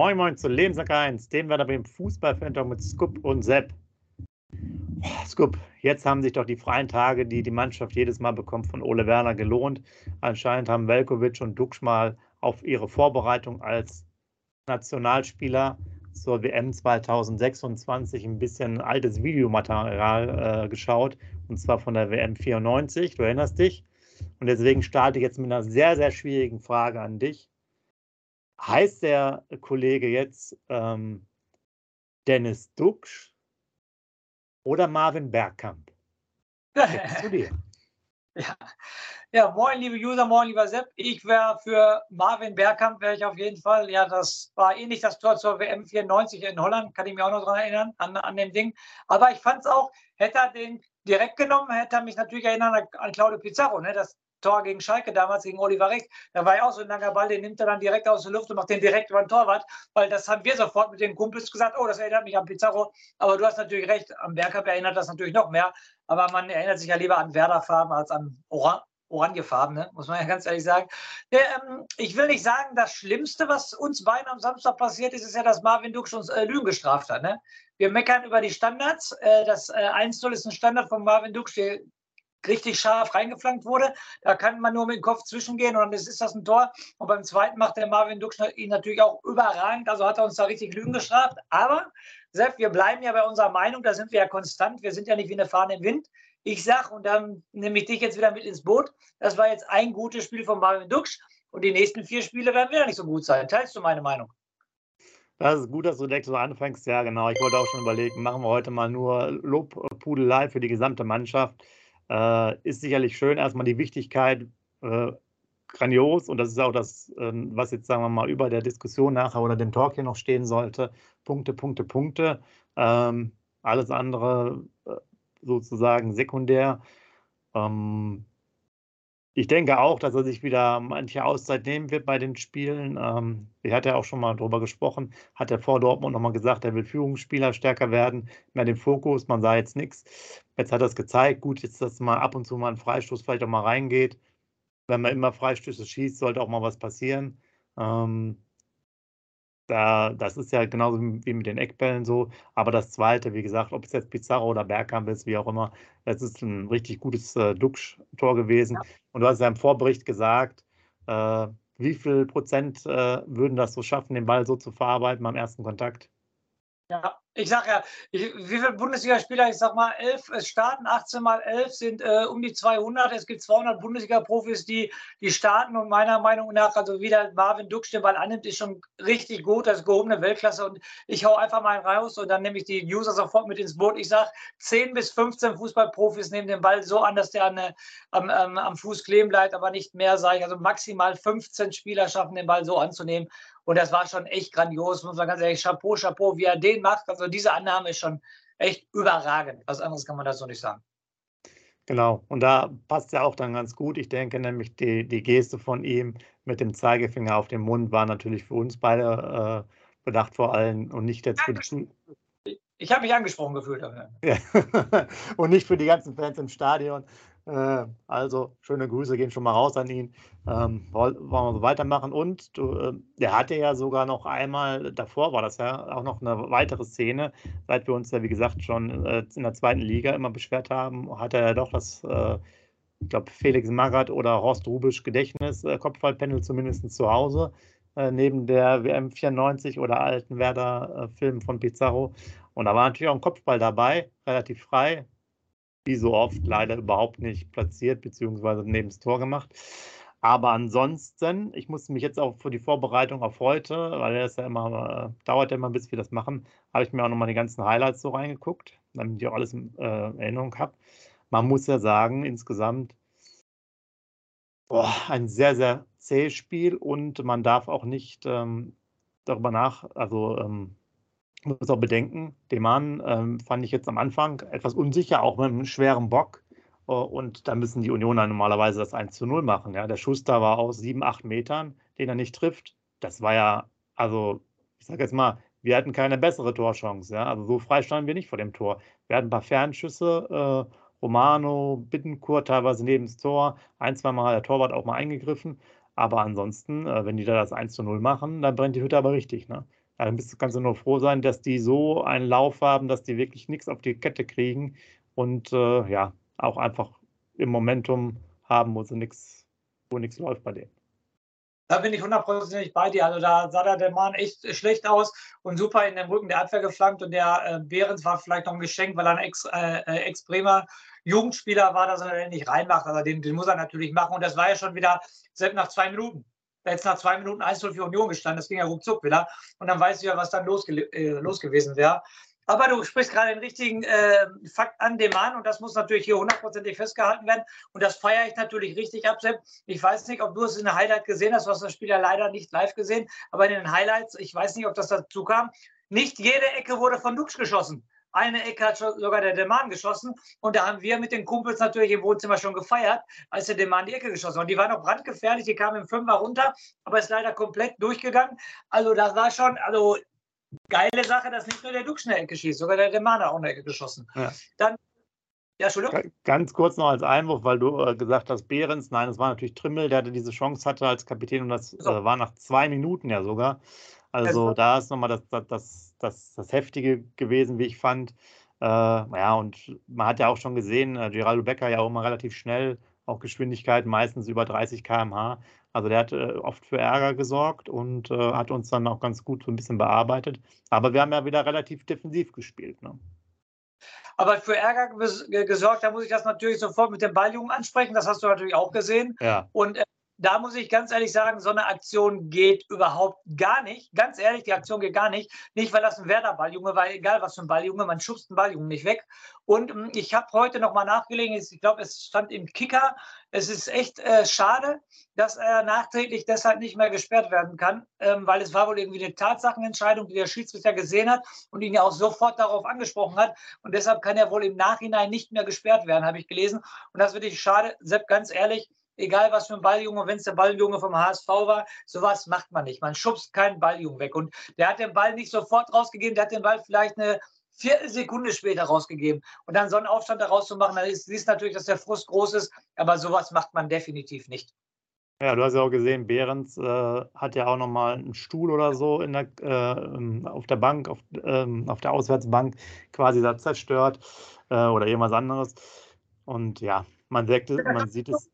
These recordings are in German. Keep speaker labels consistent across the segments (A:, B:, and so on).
A: Moin Moin zu Lebensack 1, dem wir da beim Fußballfan mit Scoop und Sepp. Oh, Scoop, jetzt haben sich doch die freien Tage, die die Mannschaft jedes Mal bekommt, von Ole Werner gelohnt. Anscheinend haben Velkovic und Duksch mal auf ihre Vorbereitung als Nationalspieler zur WM 2026 ein bisschen altes Videomaterial äh, geschaut, und zwar von der WM 94, du erinnerst dich. Und deswegen starte ich jetzt mit einer sehr, sehr schwierigen Frage an dich heißt der Kollege jetzt ähm, Dennis Duxch oder Marvin Bergkamp?
B: zu dir. Ja. ja, moin, liebe User, moin, lieber Sepp. Ich wäre für Marvin Bergkamp, wäre ich auf jeden Fall. Ja, das war ähnlich das Tor zur WM 94 in Holland, kann ich mich auch noch daran erinnern, an, an dem Ding. Aber ich fand es auch, hätte er den direkt genommen, hätte er mich natürlich erinnern an, an Claudio Pizarro. Ne? Das Tor gegen Schalke damals, gegen Oliver Reck, da war ja auch so ein langer Ball, den nimmt er dann direkt aus der Luft und macht den direkt über den Torwart, weil das haben wir sofort mit den Kumpels gesagt, oh, das erinnert mich an Pizarro, aber du hast natürlich recht, am Bergkamp erinnert das natürlich noch mehr, aber man erinnert sich ja lieber an Werderfarben als an Oran Orangefarben, ne? muss man ja ganz ehrlich sagen. Der, ähm, ich will nicht sagen, das Schlimmste, was uns beiden am Samstag passiert ist, ist ja, dass Marvin Dux uns äh, Lügen gestraft hat. Ne? Wir meckern über die Standards. Äh, das äh, 1-0 ist ein Standard von Marvin Dux, der richtig scharf reingeflankt wurde. Da kann man nur mit dem Kopf zwischengehen und dann ist, das ein Tor. Und beim zweiten macht der Marvin Dux ihn natürlich auch überragend. Also hat er uns da richtig Lügen gestraft. Aber, Sepp, wir bleiben ja bei unserer Meinung, da sind wir ja konstant. Wir sind ja nicht wie eine Fahne im Wind. Ich sag, und dann nehme ich dich jetzt wieder mit ins Boot, das war jetzt ein gutes Spiel von Marvin Dux und die nächsten vier Spiele werden wieder nicht so gut sein. Teilst du meine Meinung?
A: Das ist gut, dass du direkt so anfängst. Ja, genau. Ich wollte auch schon überlegen, machen wir heute mal nur Lobpudelei für die gesamte Mannschaft. Äh, ist sicherlich schön, erstmal die Wichtigkeit äh, grandios und das ist auch das, äh, was jetzt, sagen wir mal, über der Diskussion nachher oder dem Talk hier noch stehen sollte. Punkte, Punkte, Punkte. Ähm, alles andere äh, sozusagen sekundär. Ähm, ich denke auch, dass er sich wieder manche Auszeit nehmen wird bei den Spielen. Ähm, er hat ja auch schon mal darüber gesprochen, hat er vor Dortmund nochmal gesagt, er will Führungsspieler stärker werden, mehr den Fokus, man sah jetzt nichts. Jetzt hat er es gezeigt, gut, jetzt, dass mal ab und zu mal ein Freistoß vielleicht auch mal reingeht. Wenn man immer Freistöße schießt, sollte auch mal was passieren. Ähm, da, das ist ja genauso wie mit den Eckbällen so. Aber das zweite, wie gesagt, ob es jetzt Pizarro oder Bergkamp ist, wie auch immer, das ist ein richtig gutes äh, Duxch-Tor gewesen. Ja. Und du hast ja im Vorbericht gesagt, äh, wie viel Prozent äh, würden das so schaffen, den Ball so zu verarbeiten beim ersten Kontakt?
B: Ja, ich sage ja, ich, wie viele Bundesligaspieler, ich sag mal, elf es starten, 18 mal 11 sind äh, um die 200. Es gibt 200 Bundesliga-Profis, die, die starten und meiner Meinung nach, also wie der Marvin Dux den Ball annimmt, ist schon richtig gut, das ist gehobene Weltklasse und ich hau einfach mal raus und dann nehme ich die User sofort mit ins Boot. Ich sage, 10 bis 15 Fußballprofis nehmen den Ball so an, dass der an, äh, am, ähm, am Fuß kleben bleibt, aber nicht mehr, sage ich. Also maximal 15 Spieler schaffen den Ball so anzunehmen und das war schon echt grandios, muss man ganz ehrlich, Chapeau, Chapeau, wie er den macht. Also diese Annahme ist schon echt überragend. Was anderes kann man dazu nicht sagen.
A: Genau, und da passt ja auch dann ganz gut. Ich denke nämlich, die, die Geste von ihm mit dem Zeigefinger auf dem Mund war natürlich für uns beide äh, bedacht vor allem und nicht jetzt für die.
B: Ich habe mich angesprochen gefühlt.
A: Ja. und nicht für die ganzen Fans im Stadion. Äh, also schöne Grüße gehen schon mal raus an ihn. Ähm, wollen wir so weitermachen. Und du, äh, der hatte ja sogar noch einmal, davor war das ja auch noch eine weitere Szene, seit wir uns ja, wie gesagt, schon äh, in der zweiten Liga immer beschwert haben, hat er ja doch das, äh, ich glaube, Felix Magath oder Horst Rubisch Gedächtnis, äh, Kopfballpanel zumindest zu Hause, äh, neben der WM 94 oder alten Werder-Film von Pizarro. Und da war natürlich auch ein Kopfball dabei, relativ frei, wie so oft leider überhaupt nicht platziert, beziehungsweise neben das Tor gemacht. Aber ansonsten, ich musste mich jetzt auch für die Vorbereitung auf heute, weil es ja immer, äh, dauert ja immer, bis wir das machen, habe ich mir auch nochmal die ganzen Highlights so reingeguckt, damit ich auch alles in äh, Erinnerung habe. Man muss ja sagen, insgesamt boah, ein sehr, sehr zähes Spiel und man darf auch nicht ähm, darüber nach, also ähm, muss auch bedenken, den Mann ähm, fand ich jetzt am Anfang etwas unsicher, auch mit einem schweren Bock. Äh, und da müssen die Unioner normalerweise das 1 zu 0 machen. Ja. Der Schuss da war aus 7, 8 Metern, den er nicht trifft. Das war ja, also, ich sage jetzt mal, wir hatten keine bessere Torchance. Ja. Also so frei standen wir nicht vor dem Tor. Wir hatten ein paar Fernschüsse, äh, Romano, Bittencourt teilweise neben das Tor. Ein, zwei Mal hat der Torwart auch mal eingegriffen. Aber ansonsten, äh, wenn die da das 1 zu 0 machen, dann brennt die Hütte aber richtig. Ne? Dann bist, kannst du nur froh sein, dass die so einen Lauf haben, dass die wirklich nichts auf die Kette kriegen und äh, ja, auch einfach im Momentum haben, wo nichts, wo läuft bei denen.
B: Da bin ich hundertprozentig bei dir. Also da sah der Mann echt schlecht aus und super in den Rücken der Abwehr geflankt. Und der äh, Behrens war vielleicht noch ein Geschenk, weil er ein äh, äh, Ex-Bremer äh, Jugendspieler war, dass er den nicht reinmacht. Also den, den muss er natürlich machen. Und das war ja schon wieder selbst nach zwei Minuten. Jetzt nach zwei Minuten 1 für Union gestanden. Das ging ja ruckzuck wieder. Und dann weißt du ja, was dann los, äh, los gewesen wäre. Aber du sprichst gerade den richtigen äh, Fakt an dem an und das muss natürlich hier hundertprozentig festgehalten werden. Und das feiere ich natürlich richtig ab, Sepp. Ich weiß nicht, ob du es in der Highlight gesehen hast. Du hast das Spiel ja leider nicht live gesehen. Aber in den Highlights, ich weiß nicht, ob das dazu kam, nicht jede Ecke wurde von Dux geschossen. Eine Ecke hat sogar der Deman geschossen. Und da haben wir mit den Kumpels natürlich im Wohnzimmer schon gefeiert, als der Deman die Ecke geschossen hat. Und die waren auch brandgefährlich. Die kamen im Fünfer runter, aber ist leider komplett durchgegangen. Also das war schon, also geile Sache, dass nicht nur der Dux eine Ecke schießt, sogar der Demana auch eine Ecke geschossen. Ja. Dann,
A: ja, Entschuldigung. Ganz kurz noch als Einwurf, weil du äh, gesagt hast, Behrens, nein, es war natürlich Trimmel, der diese Chance hatte als Kapitän und das so. äh, war nach zwei Minuten ja sogar. Also das da ist nochmal das, das, das, das, das Heftige gewesen, wie ich fand. Äh, ja, und man hat ja auch schon gesehen, äh, Geraldo Becker ja auch immer relativ schnell, auch Geschwindigkeit meistens über 30 km/h. Also der hat äh, oft für Ärger gesorgt und äh, hat uns dann auch ganz gut so ein bisschen bearbeitet. Aber wir haben ja wieder relativ defensiv gespielt. Ne?
B: Aber für Ärger gesorgt, da muss ich das natürlich sofort mit dem Balljungen ansprechen. Das hast du natürlich auch gesehen.
A: Ja.
B: Und äh, da muss ich ganz ehrlich sagen, so eine Aktion geht überhaupt gar nicht. Ganz ehrlich, die Aktion geht gar nicht. Nicht, weil das ein Werder-Balljunge war, egal was für ein Balljunge, man schubst einen Balljungen nicht weg. Und hm, ich habe heute nochmal nachgelegen, ich glaube, es stand im Kicker, es ist echt äh, schade, dass er nachträglich deshalb nicht mehr gesperrt werden kann, ähm, weil es war wohl irgendwie eine Tatsachenentscheidung, die der Schiedsrichter gesehen hat und ihn ja auch sofort darauf angesprochen hat. Und deshalb kann er wohl im Nachhinein nicht mehr gesperrt werden, habe ich gelesen. Und das finde ich schade. Sepp, ganz ehrlich, egal was für ein Balljunge, wenn es der Balljunge vom HSV war, sowas macht man nicht. Man schubst keinen Balljungen weg. Und der hat den Ball nicht sofort rausgegeben, der hat den Ball vielleicht eine Viertelsekunde später rausgegeben. Und dann so einen Aufstand daraus zu machen, dann ist, siehst natürlich, dass der Frust groß ist, aber sowas macht man definitiv nicht.
A: Ja, du hast ja auch gesehen, Behrens äh, hat ja auch nochmal einen Stuhl oder so in der, äh, auf der Bank, auf, ähm, auf der Auswärtsbank quasi da zerstört äh, oder irgendwas anderes. Und ja, man, sagt, man sieht es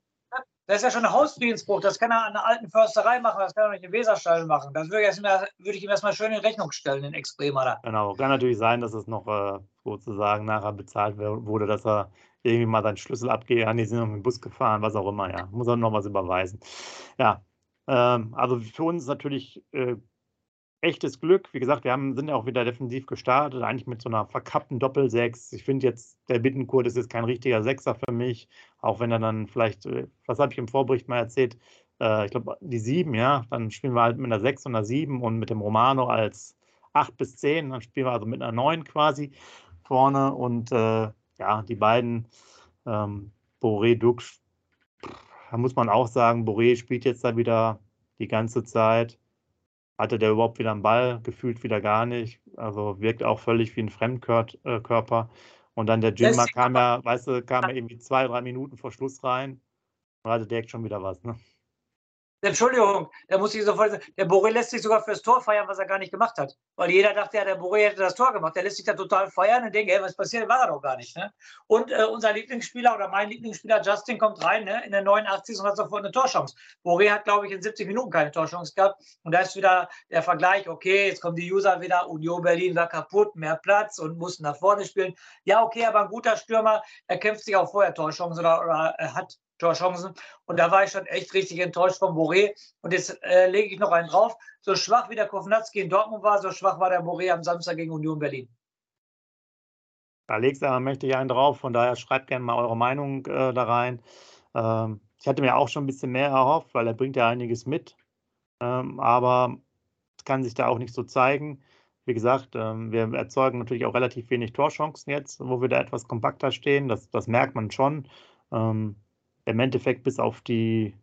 B: das ist ja schon ein Hausfriedensbruch. Das kann er an einer alten Försterei machen, das kann er nicht in Weserstall machen. Das würde ich, würde ich ihm erstmal schön in Rechnung stellen, den Extremer da.
A: Genau, kann natürlich sein, dass es noch äh, sozusagen nachher bezahlt wurde, dass er irgendwie mal seinen Schlüssel abgeht. die sind noch mit dem Bus gefahren, was auch immer, ja. Muss er noch was überweisen. Ja, ähm, also für uns natürlich äh, echtes Glück. Wie gesagt, wir haben, sind ja auch wieder defensiv gestartet, eigentlich mit so einer verkappten Doppelsechs. Ich finde jetzt, der Bittenkurt ist jetzt kein richtiger Sechser für mich, auch wenn er dann vielleicht, äh, was habe ich im Vorbericht mal erzählt, äh, ich glaube, die sieben, ja, dann spielen wir halt mit einer Sechs und einer Sieben und mit dem Romano als acht bis zehn, dann spielen wir also mit einer Neun quasi vorne und äh, ja, die beiden, ähm, Boré, Dux, da muss man auch sagen, Boré spielt jetzt da wieder die ganze Zeit hatte der überhaupt wieder einen Ball, gefühlt wieder gar nicht. Also wirkt auch völlig wie ein Fremdkörper. Und dann der Jimmer kam ja, weißt du, kam ja irgendwie zwei, drei Minuten vor Schluss rein und hatte direkt schon wieder was. Ne?
B: Entschuldigung, da muss ich sofort sagen, der Boré lässt sich sogar fürs Tor feiern, was er gar nicht gemacht hat. Weil jeder dachte ja, der Boré hätte das Tor gemacht. Der lässt sich da total feiern und denkt, ey, was passiert, war er doch gar nicht. Ne? Und äh, unser Lieblingsspieler oder mein Lieblingsspieler Justin kommt rein ne, in der 89. und hat sofort eine Torchance. Boré hat, glaube ich, in 70 Minuten keine Torchance gehabt. Und da ist wieder der Vergleich, okay, jetzt kommen die User wieder, Union Berlin war kaputt, mehr Platz und mussten nach vorne spielen. Ja, okay, aber ein guter Stürmer, er kämpft sich auch vorher Torchancen oder, oder er hat Torchancen. Und da war ich schon echt richtig enttäuscht von Boré. Und jetzt äh, lege ich noch einen drauf. So schwach wie der Kovnatski in Dortmund war, so schwach war der Boré am Samstag gegen Union Berlin.
A: Da legst du aber mächtig einen drauf. Von daher schreibt gerne mal eure Meinung äh, da rein. Ähm, ich hatte mir auch schon ein bisschen mehr erhofft, weil er bringt ja einiges mit. Ähm, aber kann sich da auch nicht so zeigen. Wie gesagt, ähm, wir erzeugen natürlich auch relativ wenig Torchancen jetzt, wo wir da etwas kompakter stehen. Das, das merkt man schon. Ähm, im Endeffekt bis auf die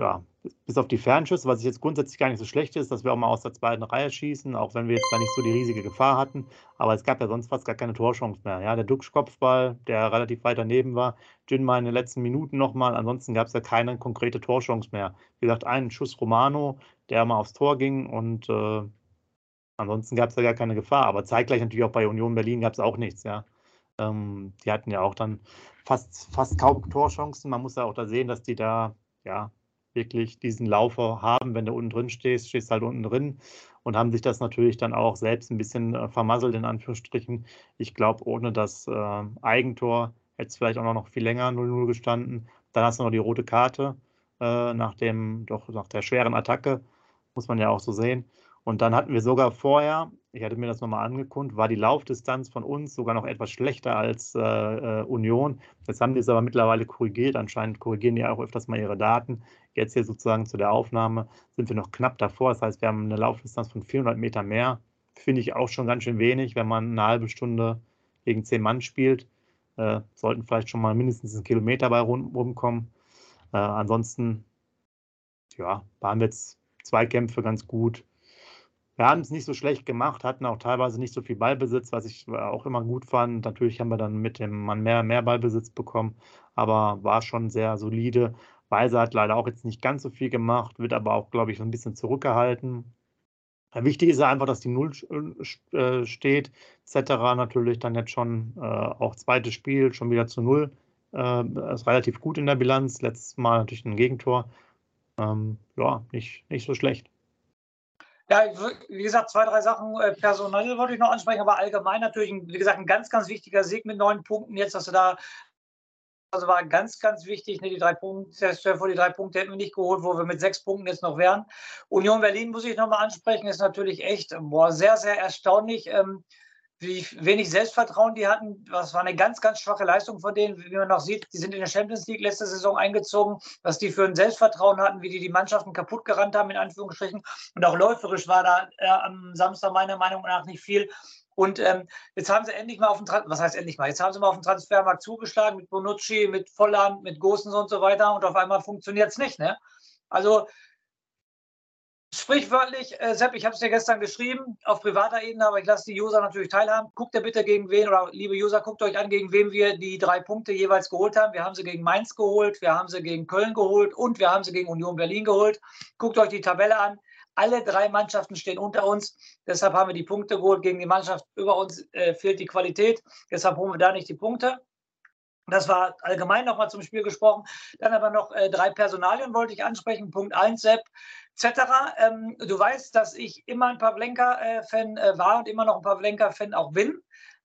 A: ja, bis auf die Fernschüsse, was ich jetzt grundsätzlich gar nicht so schlecht ist, dass wir auch mal aus der zweiten Reihe schießen, auch wenn wir jetzt da nicht so die riesige Gefahr hatten. Aber es gab ja sonst fast gar keine Torchance mehr. Ja, der Duxch-Kopfball, der relativ weit daneben war, Jinma in den letzten Minuten nochmal. Ansonsten gab es ja keine konkrete Torchance mehr. Wie gesagt, einen Schuss Romano, der mal aufs Tor ging und äh, ansonsten gab es ja gar keine Gefahr. Aber zeitgleich natürlich auch bei Union Berlin gab es auch nichts. Ja, ähm, die hatten ja auch dann fast, fast kaum Torchancen. Man muss ja auch da sehen, dass die da ja wirklich diesen Laufer haben. Wenn du unten drin stehst, stehst halt unten drin und haben sich das natürlich dann auch selbst ein bisschen äh, vermasselt, in Anführungsstrichen. Ich glaube, ohne das äh, Eigentor hätte es vielleicht auch noch viel länger 0-0 gestanden. Dann hast du noch die rote Karte äh, nach, dem, doch, nach der schweren Attacke, muss man ja auch so sehen. Und dann hatten wir sogar vorher, ich hatte mir das nochmal angeguckt, war die Laufdistanz von uns sogar noch etwas schlechter als äh, äh, Union. Jetzt haben die es aber mittlerweile korrigiert. Anscheinend korrigieren die auch öfters mal ihre Daten. Jetzt hier sozusagen zu der Aufnahme sind wir noch knapp davor. Das heißt, wir haben eine Laufdistanz von 400 Meter mehr. Finde ich auch schon ganz schön wenig, wenn man eine halbe Stunde gegen zehn Mann spielt. Äh, sollten vielleicht schon mal mindestens einen Kilometer bei rum, rumkommen. Äh, ansonsten, ja, waren wir jetzt Zweikämpfe ganz gut wir haben es nicht so schlecht gemacht, hatten auch teilweise nicht so viel Ballbesitz, was ich auch immer gut fand. Natürlich haben wir dann mit dem Mann mehr, mehr Ballbesitz bekommen, aber war schon sehr solide. Weiser hat leider auch jetzt nicht ganz so viel gemacht, wird aber auch, glaube ich, so ein bisschen zurückgehalten. Wichtig ist ja einfach, dass die Null äh, steht, etc. Natürlich dann jetzt schon äh, auch zweites Spiel, schon wieder zu Null. Äh, ist relativ gut in der Bilanz. Letztes Mal natürlich ein Gegentor. Ähm, ja, nicht, nicht so schlecht.
B: Ja, wie gesagt, zwei, drei Sachen äh, personell wollte ich noch ansprechen, aber allgemein natürlich, wie gesagt, ein ganz, ganz wichtiger Sieg mit neun Punkten. Jetzt, dass du da, also war ganz, ganz wichtig, ne, die drei Punkte, vor die drei Punkte hätten wir nicht geholt, wo wir mit sechs Punkten jetzt noch wären. Union Berlin muss ich nochmal ansprechen, ist natürlich echt, boah, sehr, sehr erstaunlich. Ähm, wenig Selbstvertrauen die hatten. Das war eine ganz, ganz schwache Leistung von denen, wie man noch sieht. Die sind in der Champions League letzte Saison eingezogen, was die für ein Selbstvertrauen hatten, wie die die Mannschaften kaputt gerannt haben, in Anführungsstrichen. Und auch läuferisch war da äh, am Samstag meiner Meinung nach nicht viel. Und ähm, jetzt haben sie endlich mal auf den Transfer, was heißt endlich mal? Jetzt haben sie mal auf den Transfermarkt zugeschlagen mit Bonucci, mit Volland, mit Gosens und so weiter. Und auf einmal funktioniert es nicht. Ne? Also Sprichwörtlich, äh, Sepp, ich habe es dir gestern geschrieben, auf privater Ebene, aber ich lasse die User natürlich teilhaben. Guckt ihr bitte gegen wen, oder liebe User, guckt euch an, gegen wen wir die drei Punkte jeweils geholt haben. Wir haben sie gegen Mainz geholt, wir haben sie gegen Köln geholt und wir haben sie gegen Union Berlin geholt. Guckt euch die Tabelle an. Alle drei Mannschaften stehen unter uns. Deshalb haben wir die Punkte geholt. Gegen die Mannschaft über uns äh, fehlt die Qualität. Deshalb holen wir da nicht die Punkte. Das war allgemein nochmal zum Spiel gesprochen. Dann aber noch äh, drei Personalien wollte ich ansprechen. Punkt 1, Sepp, etc. Ähm, du weißt, dass ich immer ein Pavlenka-Fan äh, war und immer noch ein Pavlenka-Fan auch bin.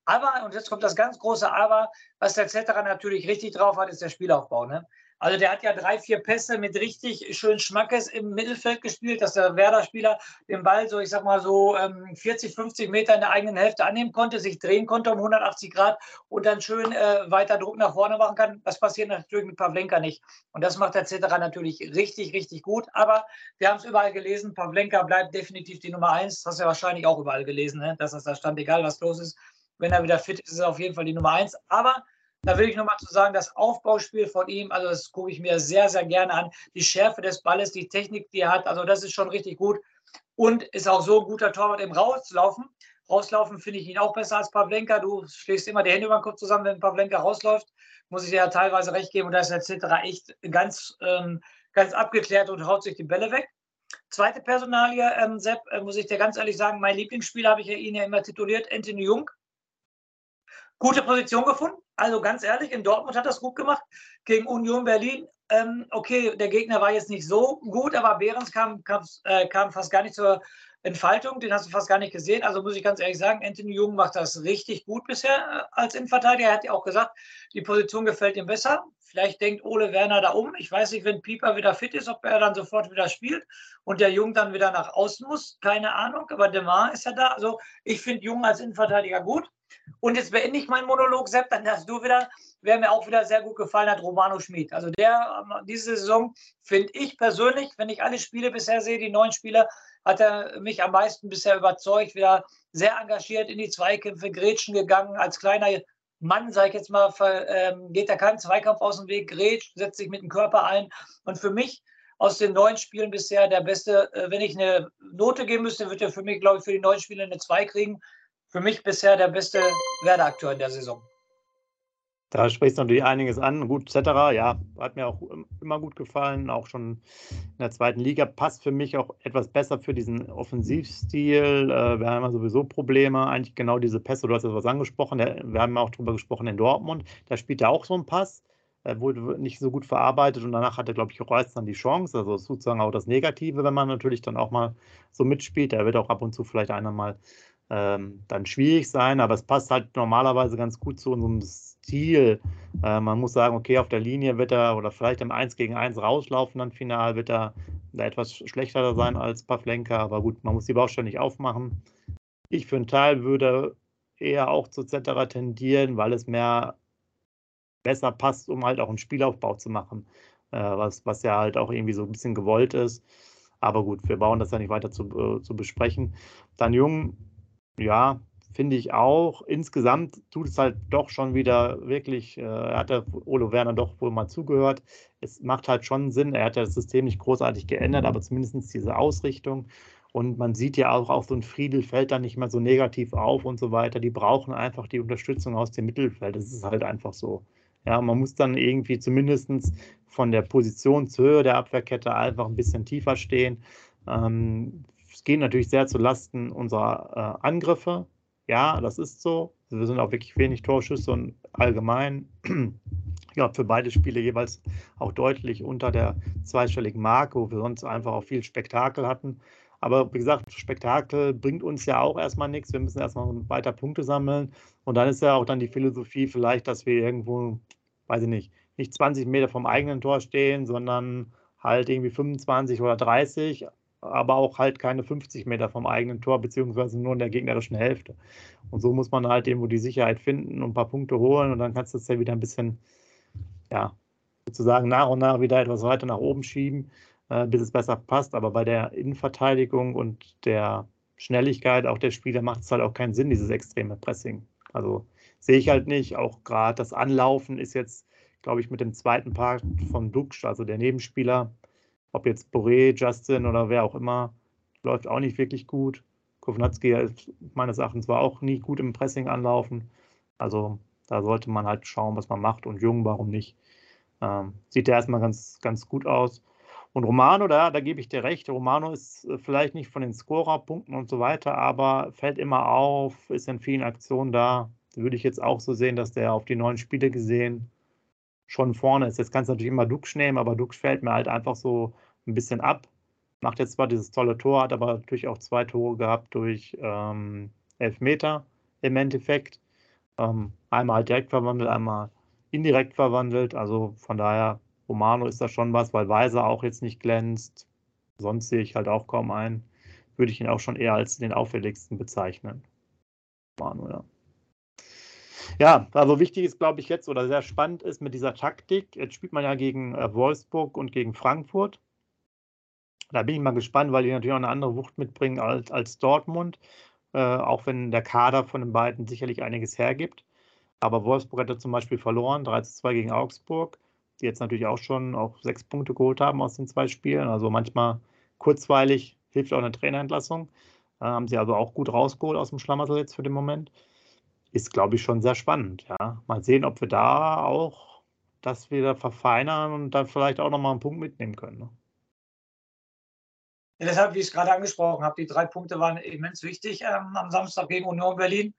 B: Aber, und jetzt kommt das ganz große Aber, was der Zetterer natürlich richtig drauf hat, ist der Spielaufbau. Ne? Also der hat ja drei, vier Pässe mit richtig schön Schmackes im Mittelfeld gespielt, dass der Werder-Spieler den Ball so, ich sag mal so 40, ähm, 50 Meter in der eigenen Hälfte annehmen konnte, sich drehen konnte um 180 Grad und dann schön äh, weiter Druck nach vorne machen kann. Das passiert natürlich mit Pavlenka nicht. Und das macht der Zetterer natürlich richtig, richtig gut. Aber wir haben es überall gelesen, Pavlenka bleibt definitiv die Nummer eins. Das hast du ja wahrscheinlich auch überall gelesen, ne? dass das da stand, egal was los ist. Wenn er wieder fit ist, ist er auf jeden Fall die Nummer eins. Aber da will ich nochmal zu sagen, das Aufbauspiel von ihm, also das gucke ich mir sehr, sehr gerne an. Die Schärfe des Balles, die Technik, die er hat, also das ist schon richtig gut. Und ist auch so ein guter Torwart im Rauslaufen. Rauslaufen finde ich ihn auch besser als Pavlenka. Du schlägst immer die Hände über den Kopf zusammen, wenn Pavlenka rausläuft. Muss ich dir ja teilweise recht geben. Und da ist der Zitterer echt ganz, ähm, ganz abgeklärt und haut sich die Bälle weg. Zweite Personalie, ähm, Sepp, äh, muss ich dir ganz ehrlich sagen, mein Lieblingsspieler habe ich ja ihn ja immer tituliert, Anthony Jung gute Position gefunden. Also ganz ehrlich, in Dortmund hat das gut gemacht. Gegen Union Berlin, ähm, okay, der Gegner war jetzt nicht so gut, aber Behrens kam, kam, äh, kam fast gar nicht zur Entfaltung. Den hast du fast gar nicht gesehen. Also muss ich ganz ehrlich sagen, Anthony Jung macht das richtig gut bisher äh, als Innenverteidiger. Er hat ja auch gesagt, die Position gefällt ihm besser. Vielleicht denkt Ole Werner da um. Ich weiß nicht, wenn Pieper wieder fit ist, ob er dann sofort wieder spielt und der Jung dann wieder nach außen muss. Keine Ahnung, aber Demar ist ja da. Also ich finde Jung als Innenverteidiger gut. Und jetzt beende ich meinen Monolog, Sepp, dann hast du wieder, wer mir auch wieder sehr gut gefallen hat, Romano Schmid. Also der, ähm, diese Saison finde ich persönlich, wenn ich alle Spiele bisher sehe, die neun Spiele, hat er mich am meisten bisher überzeugt, wieder sehr engagiert in die Zweikämpfe, Grätschen gegangen, als kleiner Mann, sage ich jetzt mal, ähm, geht er keinen Zweikampf aus dem Weg, grätscht, setzt sich mit dem Körper ein. Und für mich aus den neun Spielen bisher der beste. Äh, wenn ich eine Note geben müsste, würde er für mich, glaube ich, für die neun Spiele eine 2 kriegen. Für mich bisher der beste Werder-Akteur in der Saison.
A: Da sprichst du natürlich einiges an. Gut, Cetera, ja, hat mir auch immer gut gefallen. Auch schon in der zweiten Liga passt für mich auch etwas besser für diesen Offensivstil. Äh, wir haben ja sowieso Probleme. Eigentlich genau diese Pässe, du hast jetzt was angesprochen. Wir haben auch darüber gesprochen in Dortmund. Da spielt er auch so ein Pass. Wurde nicht so gut verarbeitet und danach hatte, glaube ich, Reus dann die Chance. Also sozusagen auch das Negative, wenn man natürlich dann auch mal so mitspielt. Da wird auch ab und zu vielleicht einer mal ähm, dann schwierig sein, aber es passt halt normalerweise ganz gut zu unserem Stil. Äh, man muss sagen, okay, auf der Linie wird er oder vielleicht im 1 gegen 1 rauslaufen, dann final wird er etwas schlechter sein als Pavlenka, aber gut, man muss die Baustelle nicht aufmachen. Ich für einen Teil würde eher auch zu Zetterer tendieren, weil es mehr besser passt, um halt auch einen Spielaufbau zu machen, äh, was, was ja halt auch irgendwie so ein bisschen gewollt ist. Aber gut, wir bauen das ja nicht weiter zu, äh, zu besprechen. Dann Jung, ja, finde ich auch. Insgesamt tut es halt doch schon wieder wirklich, äh, hat der Olo Werner doch wohl mal zugehört. Es macht halt schon Sinn. Er hat ja das System nicht großartig geändert, aber zumindest diese Ausrichtung. Und man sieht ja auch, auch so ein Friedel fällt dann nicht mehr so negativ auf und so weiter. Die brauchen einfach die Unterstützung aus dem Mittelfeld. Das ist halt einfach so. Ja, man muss dann irgendwie zumindest von der Positionshöhe der Abwehrkette einfach ein bisschen tiefer stehen. Ähm, geht natürlich sehr zu Lasten unserer äh, Angriffe. Ja, das ist so. Wir sind auch wirklich wenig Torschüsse und allgemein, ja, für beide Spiele jeweils auch deutlich unter der zweistelligen Marke, wo wir sonst einfach auch viel Spektakel hatten. Aber wie gesagt, Spektakel bringt uns ja auch erstmal nichts. Wir müssen erstmal weiter Punkte sammeln. Und dann ist ja auch dann die Philosophie vielleicht, dass wir irgendwo, weiß ich nicht, nicht 20 Meter vom eigenen Tor stehen, sondern halt irgendwie 25 oder 30, aber auch halt keine 50 Meter vom eigenen Tor, beziehungsweise nur in der gegnerischen Hälfte. Und so muss man halt irgendwo die Sicherheit finden und ein paar Punkte holen und dann kannst du es ja wieder ein bisschen, ja, sozusagen nach und nach wieder etwas weiter nach oben schieben, äh, bis es besser passt. Aber bei der Innenverteidigung und der Schnelligkeit auch der Spieler macht es halt auch keinen Sinn, dieses extreme Pressing. Also sehe ich halt nicht. Auch gerade das Anlaufen ist jetzt, glaube ich, mit dem zweiten Part von Duxch, also der Nebenspieler, ob jetzt Boré, Justin oder wer auch immer, läuft auch nicht wirklich gut. Kovnatski ist meines Erachtens war auch nie gut im Pressing anlaufen. Also da sollte man halt schauen, was man macht. Und Jung, warum nicht? Ähm, sieht ja erstmal ganz, ganz gut aus. Und Romano, da, da gebe ich dir recht. Romano ist äh, vielleicht nicht von den Scorerpunkten und so weiter, aber fällt immer auf, ist in vielen Aktionen da. Würde ich jetzt auch so sehen, dass der auf die neuen Spiele gesehen schon vorne ist. Jetzt kannst du natürlich immer Dux nehmen, aber Dux fällt mir halt einfach so ein bisschen ab. Macht jetzt zwar dieses tolle Tor, hat aber natürlich auch zwei Tore gehabt durch ähm, Elfmeter im Endeffekt. Ähm, einmal direkt verwandelt, einmal indirekt verwandelt. Also von daher, Romano ist da schon was, weil Weiser auch jetzt nicht glänzt. Sonst sehe ich halt auch kaum einen. Würde ich ihn auch schon eher als den auffälligsten bezeichnen. Romano, ja. Ja, also wichtig ist, glaube ich, jetzt oder sehr spannend ist mit dieser Taktik. Jetzt spielt man ja gegen äh, Wolfsburg und gegen Frankfurt. Da bin ich mal gespannt, weil die natürlich auch eine andere Wucht mitbringen als, als Dortmund, äh, auch wenn der Kader von den beiden sicherlich einiges hergibt. Aber Wolfsburg hatte zum Beispiel verloren, 3 zu 2 gegen Augsburg, die jetzt natürlich auch schon auch sechs Punkte geholt haben aus den zwei Spielen. Also manchmal kurzweilig hilft auch eine Trainerentlassung. Äh, haben sie also auch gut rausgeholt aus dem Schlamassel jetzt für den Moment. Ist, glaube ich, schon sehr spannend. Ja. Mal sehen, ob wir da auch das wieder verfeinern und dann vielleicht auch nochmal einen Punkt mitnehmen können. Ne?
B: Ja, deshalb, wie ich es gerade angesprochen habe, die drei Punkte waren immens wichtig ähm, am Samstag gegen Union Berlin.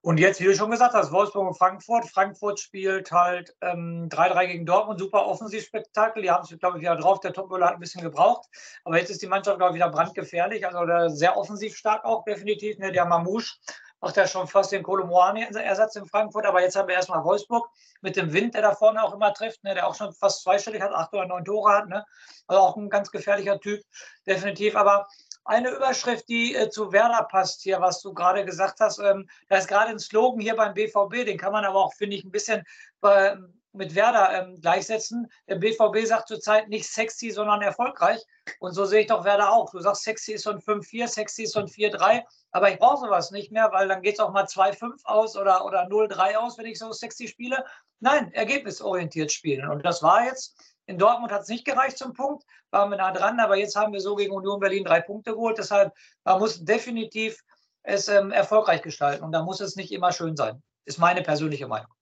B: Und jetzt, wie du schon gesagt hast, Wolfsburg und Frankfurt. Frankfurt spielt halt 3-3 ähm, gegen Dortmund, super Offensivspektakel. Die haben es, glaube ich, wieder drauf. Der Topmüller hat ein bisschen gebraucht. Aber jetzt ist die Mannschaft, glaube ich, wieder brandgefährlich. Also sehr offensiv stark auch, definitiv. Ne? Der Mamouche macht ja schon fast den Kolomoani-Ersatz in Frankfurt. Aber jetzt haben wir erstmal Wolfsburg mit dem Wind, der da vorne auch immer trifft, ne, der auch schon fast zweistellig hat, acht oder neun Tore hat. Ne? Also auch ein ganz gefährlicher Typ, definitiv. Aber eine Überschrift, die äh, zu Werder passt hier, was du gerade gesagt hast, ähm, da ist gerade ein Slogan hier beim BVB, den kann man aber auch, finde ich, ein bisschen äh, mit Werder ähm, gleichsetzen. Der BVB sagt zurzeit nicht sexy, sondern erfolgreich. Und so sehe ich doch Werder auch. Du sagst, sexy ist so ein 5-4, sexy ist so ein 4-3. Aber ich brauche sowas nicht mehr, weil dann geht es auch mal 2-5 aus oder, oder 0-3 aus, wenn ich so sexy spiele. Nein, ergebnisorientiert spielen. Und das war jetzt In Dortmund hat es nicht gereicht zum Punkt, waren wir nah dran, aber jetzt haben wir so gegen Union Berlin drei Punkte geholt. Deshalb, man muss definitiv es ähm, erfolgreich gestalten und da muss es nicht immer schön sein. Ist meine persönliche Meinung.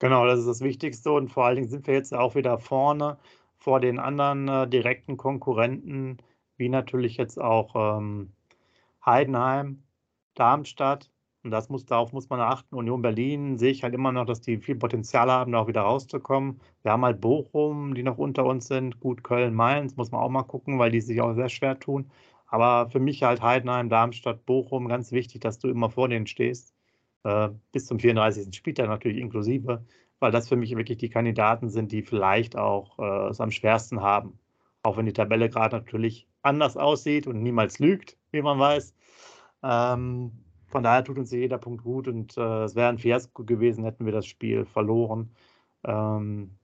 A: Genau, das ist das Wichtigste und vor allen Dingen sind wir jetzt auch wieder vorne vor den anderen äh, direkten Konkurrenten, wie natürlich jetzt auch ähm, Heidenheim, Darmstadt. Und das muss, darauf muss man achten. Union Berlin sehe ich halt immer noch, dass die viel Potenzial haben, da auch wieder rauszukommen. Wir haben halt Bochum, die noch unter uns sind. Gut, Köln, Mainz, muss man auch mal gucken, weil die sich auch sehr schwer tun. Aber für mich halt Heidenheim, Darmstadt, Bochum, ganz wichtig, dass du immer vor denen stehst. Äh, bis zum 34. Spieltag natürlich inklusive, weil das für mich wirklich die Kandidaten sind, die vielleicht auch äh, es am schwersten haben. Auch wenn die Tabelle gerade natürlich anders aussieht und niemals lügt, wie man weiß. Ähm, von daher tut uns jeder Punkt gut und äh, es wäre ein Fiasko gewesen, hätten wir das Spiel verloren. Ähm,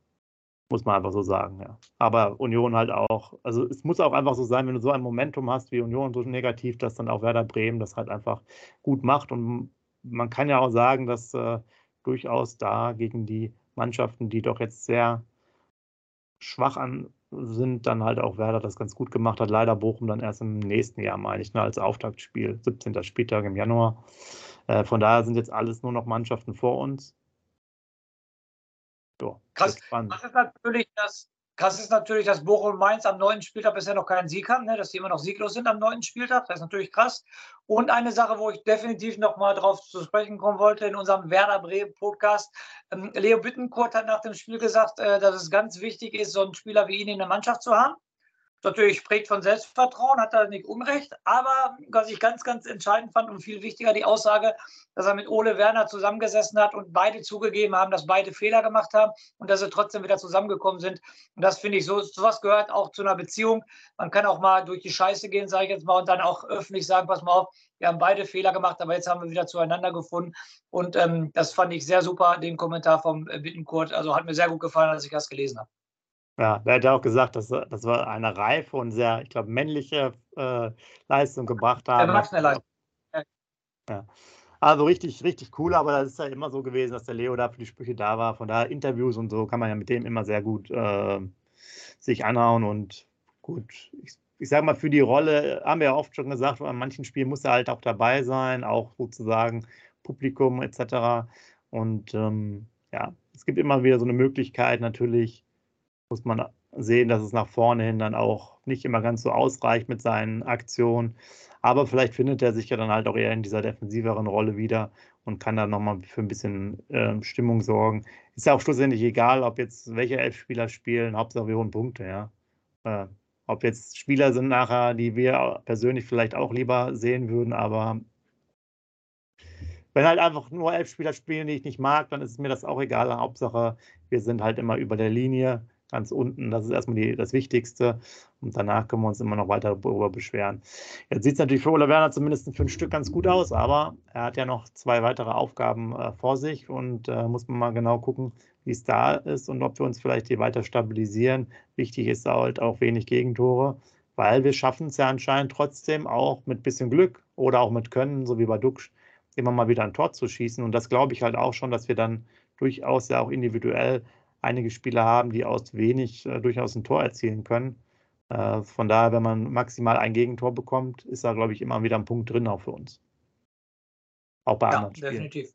A: muss man einfach so sagen, ja. Aber Union halt auch, also es muss auch einfach so sein, wenn du so ein Momentum hast wie Union, so negativ, dass dann auch Werder Bremen das halt einfach gut macht. Und man kann ja auch sagen, dass äh, durchaus da gegen die Mannschaften, die doch jetzt sehr schwach an sind, dann halt auch Werder das ganz gut gemacht hat. Leider Bochum dann erst im nächsten Jahr, meine ich, ne, als Auftaktspiel, 17. Spieltag im Januar. Äh, von daher sind jetzt alles nur noch Mannschaften vor uns.
B: So, krass, krass ist natürlich, dass Krass ist natürlich, dass Bochum und Mainz am neunten Spieltag bisher noch keinen Sieg haben, ne? dass die immer noch sieglos sind am neunten Spieltag. Das ist natürlich krass. Und eine Sache, wo ich definitiv noch mal drauf zu sprechen kommen wollte in unserem Werder Bremen Podcast. Ähm, Leo Bittenkurt hat nach dem Spiel gesagt, äh, dass es ganz wichtig ist, so einen Spieler wie ihn in der Mannschaft zu haben natürlich prägt von Selbstvertrauen, hat er nicht Unrecht. Aber was ich ganz, ganz entscheidend fand und viel wichtiger, die Aussage, dass er mit Ole Werner zusammengesessen hat und beide zugegeben haben, dass beide Fehler gemacht haben und dass sie trotzdem wieder zusammengekommen sind. Und das finde ich, so sowas gehört auch zu einer Beziehung. Man kann auch mal durch die Scheiße gehen, sage ich jetzt mal, und dann auch öffentlich sagen, pass mal auf, wir haben beide Fehler gemacht, aber jetzt haben wir wieder zueinander gefunden. Und ähm, das fand ich sehr super, den Kommentar vom Bittenkurt. Also hat mir sehr gut gefallen, als ich das gelesen habe.
A: Ja, er hat ja auch gesagt, dass das wir eine reife und sehr, ich glaube, männliche äh, Leistung gebracht haben. Erwachsene Leistung. Ja. Also richtig, richtig cool, aber das ist ja immer so gewesen, dass der Leo da für die Sprüche da war. Von daher Interviews und so kann man ja mit dem immer sehr gut äh, sich anhauen und gut. Ich, ich sage mal, für die Rolle haben wir ja oft schon gesagt, an manchen Spielen muss er halt auch dabei sein, auch sozusagen Publikum etc. Und ähm, ja, es gibt immer wieder so eine Möglichkeit natürlich, muss man sehen, dass es nach vorne hin dann auch nicht immer ganz so ausreicht mit seinen Aktionen. Aber vielleicht findet er sich ja dann halt auch eher in dieser defensiveren Rolle wieder und kann dann nochmal für ein bisschen äh, Stimmung sorgen. Ist ja auch schlussendlich egal, ob jetzt welche elf Spieler spielen, Hauptsache wir holen Punkte, ja. Äh, ob jetzt Spieler sind nachher, die wir persönlich vielleicht auch lieber sehen würden, aber wenn halt einfach nur elf Spieler spielen, die ich nicht mag, dann ist mir das auch egal. Hauptsache, wir sind halt immer über der Linie ganz unten. Das ist erstmal die, das Wichtigste. Und danach können wir uns immer noch weiter darüber beschweren. Jetzt sieht es natürlich für Ole Werner zumindest für ein Stück ganz gut aus, aber er hat ja noch zwei weitere Aufgaben äh, vor sich und äh, muss man mal genau gucken, wie es da ist und ob wir uns vielleicht hier weiter stabilisieren. Wichtig ist halt auch wenig Gegentore, weil wir schaffen es ja anscheinend trotzdem auch mit bisschen Glück oder auch mit Können, so wie bei Duxch, immer mal wieder ein Tor zu schießen. Und das glaube ich halt auch schon, dass wir dann durchaus ja auch individuell einige Spieler haben, die aus wenig äh, durchaus ein Tor erzielen können. Äh, von daher, wenn man maximal ein Gegentor bekommt, ist da, glaube ich, immer wieder ein Punkt drin auch für uns. Auch bei ja, anderen Spielen. definitiv.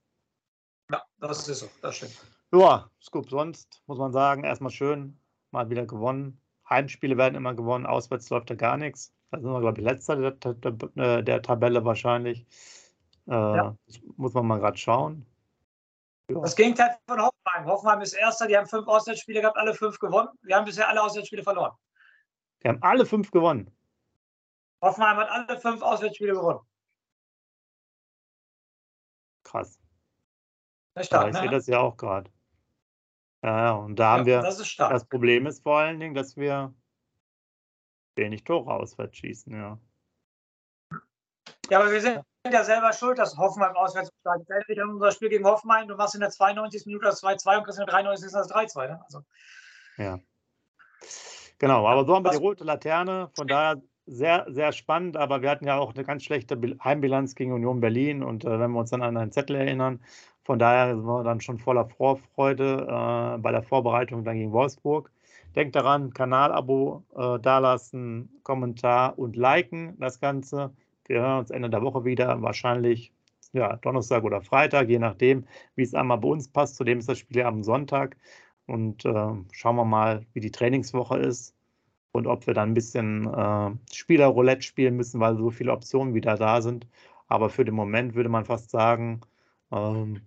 B: Ja, das ist so, das stimmt.
A: Ja, Scoop, sonst muss man sagen, erstmal schön, mal wieder gewonnen. Heimspiele werden immer gewonnen, auswärts läuft da gar nichts. Da sind wir, glaube ich, letzter der, der, der Tabelle wahrscheinlich. Äh, ja. Muss man mal gerade schauen.
B: Ja. Das Gegenteil von Hoffenheim. Hoffenheim ist Erster, die haben fünf Auswärtsspiele gehabt, alle fünf gewonnen. Wir haben bisher alle Auswärtsspiele verloren.
A: Die haben alle fünf gewonnen.
B: Hoffenheim hat alle fünf Auswärtsspiele gewonnen.
A: Krass. Stark, ja, ich ne? sehe das ja auch gerade. Ja, und da haben wir. Das, das, Problem ist vor allen Dingen, dass wir wenig Tore auswärts schießen, ja.
B: Ja, aber wir sind ja selber schuld, dass Hoffenheim auswärts steigt. Entweder unser Spiel gegen Hoffenheim, du machst in der 92. Minute das 2-2 und kriegst in der 93. das 3-2. Ne? Also.
A: Ja. Genau, aber so haben wir die rote Laterne. Von daher sehr, sehr spannend, aber wir hatten ja auch eine ganz schlechte Heimbilanz gegen Union Berlin und äh, wenn wir uns dann an einen Zettel erinnern, von daher sind wir dann schon voller Vorfreude äh, bei der Vorbereitung dann gegen Wolfsburg. Denkt daran, Kanalabo äh, dalassen, Kommentar und liken das Ganze. Wir hören Ende der Woche wieder, wahrscheinlich ja, Donnerstag oder Freitag, je nachdem, wie es einmal bei uns passt. Zudem ist das Spiel ja am Sonntag. Und äh, schauen wir mal, wie die Trainingswoche ist und ob wir dann ein bisschen äh, Spielerroulette spielen müssen, weil so viele Optionen wieder da sind. Aber für den Moment würde man fast sagen, ähm,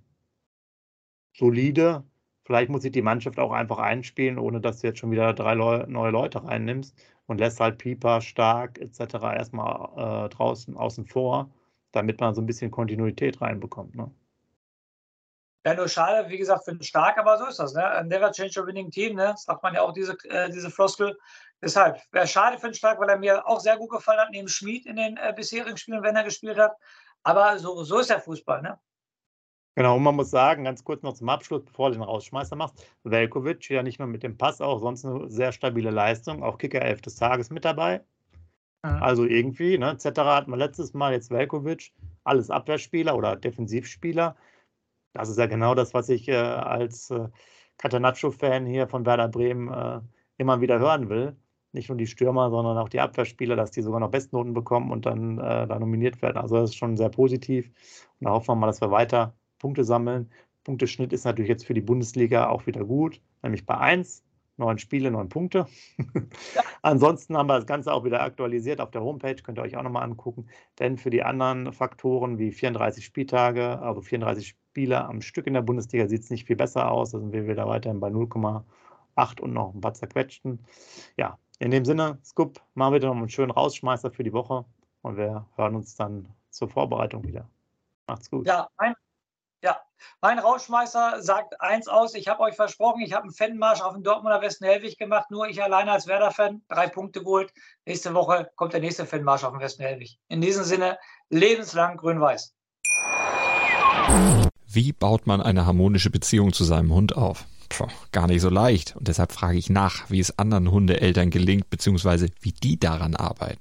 A: solide. Vielleicht muss sich die Mannschaft auch einfach einspielen, ohne dass du jetzt schon wieder drei Leu neue Leute reinnimmst und lässt halt Pieper, Stark etc. erstmal äh, draußen außen vor, damit man so ein bisschen Kontinuität reinbekommt. Ne?
B: Ja, nur schade, wie gesagt, für den Stark, aber so ist das. Ne? Never change a winning team, ne? sagt man ja auch, diese, äh, diese Floskel. Deshalb wäre schade für den Stark, weil er mir auch sehr gut gefallen hat, neben Schmid in den äh, bisherigen Spielen, wenn er gespielt hat. Aber so, so ist der Fußball. Ne?
A: Genau, und man muss sagen, ganz kurz noch zum Abschluss, bevor du den Rausschmeißer machst, Velkovic ja nicht nur mit dem Pass, auch sonst eine sehr stabile Leistung, auch Kicker 11 des Tages mit dabei. Mhm. Also irgendwie, ne, Zetterer hatten wir letztes Mal, jetzt Velkovic, alles Abwehrspieler oder Defensivspieler. Das ist ja genau das, was ich äh, als äh, Catanaccio-Fan hier von Werder Bremen äh, immer wieder hören will. Nicht nur die Stürmer, sondern auch die Abwehrspieler, dass die sogar noch Bestnoten bekommen und dann äh, da nominiert werden. Also das ist schon sehr positiv. Und da hoffen wir mal, dass wir weiter Punkte sammeln. Punkteschnitt ist natürlich jetzt für die Bundesliga auch wieder gut, nämlich bei 1. Neun Spiele, neun Punkte. Ja. Ansonsten haben wir das Ganze auch wieder aktualisiert auf der Homepage, könnt ihr euch auch nochmal angucken. Denn für die anderen Faktoren wie 34 Spieltage, also 34 Spiele am Stück in der Bundesliga, sieht es nicht viel besser aus. Da sind wir wieder weiterhin bei 0,8 und noch ein paar zerquetschten. Ja, in dem Sinne, Scoop, machen wir noch einen schönen Rausschmeißer für die Woche und wir hören uns dann zur Vorbereitung wieder. Macht's gut.
B: Ja, mein ja, mein Rauschmeißer sagt eins aus. Ich habe euch versprochen, ich habe einen Fanmarsch auf den Dortmunder Westen Helwig gemacht. Nur ich alleine als Werder-Fan. Drei Punkte geholt. Nächste Woche kommt der nächste Fanmarsch auf den Westen Helwig. In diesem Sinne, lebenslang grün-weiß.
C: Wie baut man eine harmonische Beziehung zu seinem Hund auf? Puh, gar nicht so leicht. Und deshalb frage ich nach, wie es anderen Hundeeltern gelingt, beziehungsweise wie die daran arbeiten.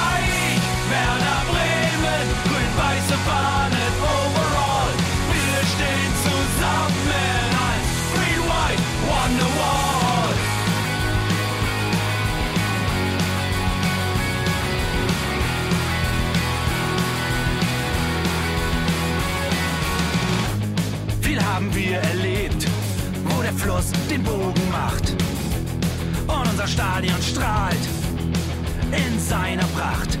D: Wir stehen zusammen als Green White Wonderwall. Viel haben wir erlebt, wo der Fluss den Bogen macht und unser Stadion strahlt in seiner Pracht.